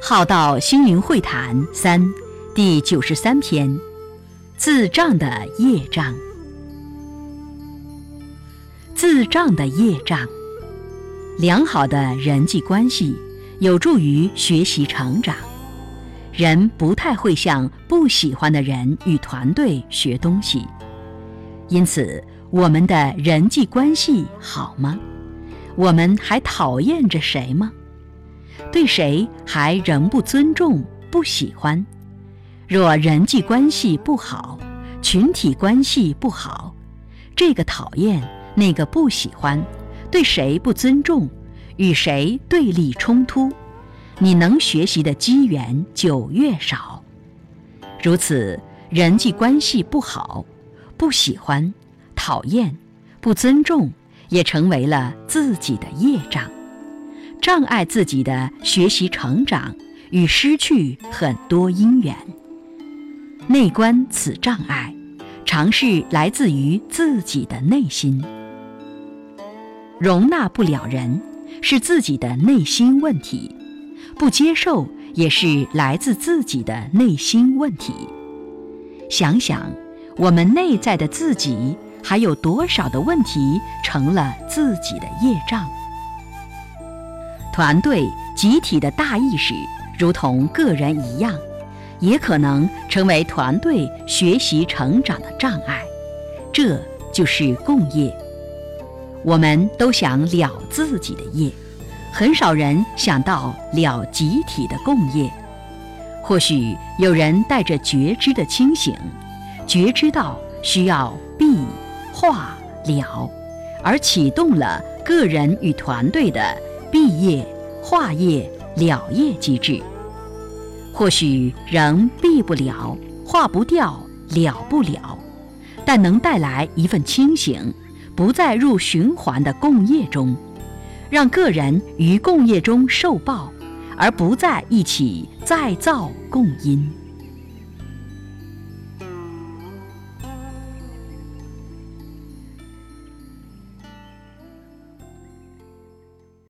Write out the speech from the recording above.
浩道心灵会谈三第九十三篇：自障的业障。自障的业障，良好的人际关系有助于学习成长。人不太会向不喜欢的人与团队学东西，因此我们的人际关系好吗？我们还讨厌着谁吗？对谁还仍不尊重、不喜欢？若人际关系不好，群体关系不好，这个讨厌，那个不喜欢，对谁不尊重，与谁对立冲突，你能学习的机缘就越少。如此，人际关系不好，不喜欢、讨厌、不尊重，也成为了自己的业障。障碍自己的学习成长与失去很多因缘。内观此障碍，常是来自于自己的内心。容纳不了人，是自己的内心问题；不接受，也是来自自己的内心问题。想想，我们内在的自己，还有多少的问题成了自己的业障？团队集体的大意识，如同个人一样，也可能成为团队学习成长的障碍。这就是共业。我们都想了自己的业，很少人想到了集体的共业。或许有人带着觉知的清醒，觉知到需要闭、化、了，而启动了个人与团队的。毕业、化业、了业机制，或许仍避不了、化不掉、了不了，但能带来一份清醒，不再入循环的共业中，让个人于共业中受报，而不再一起再造共因。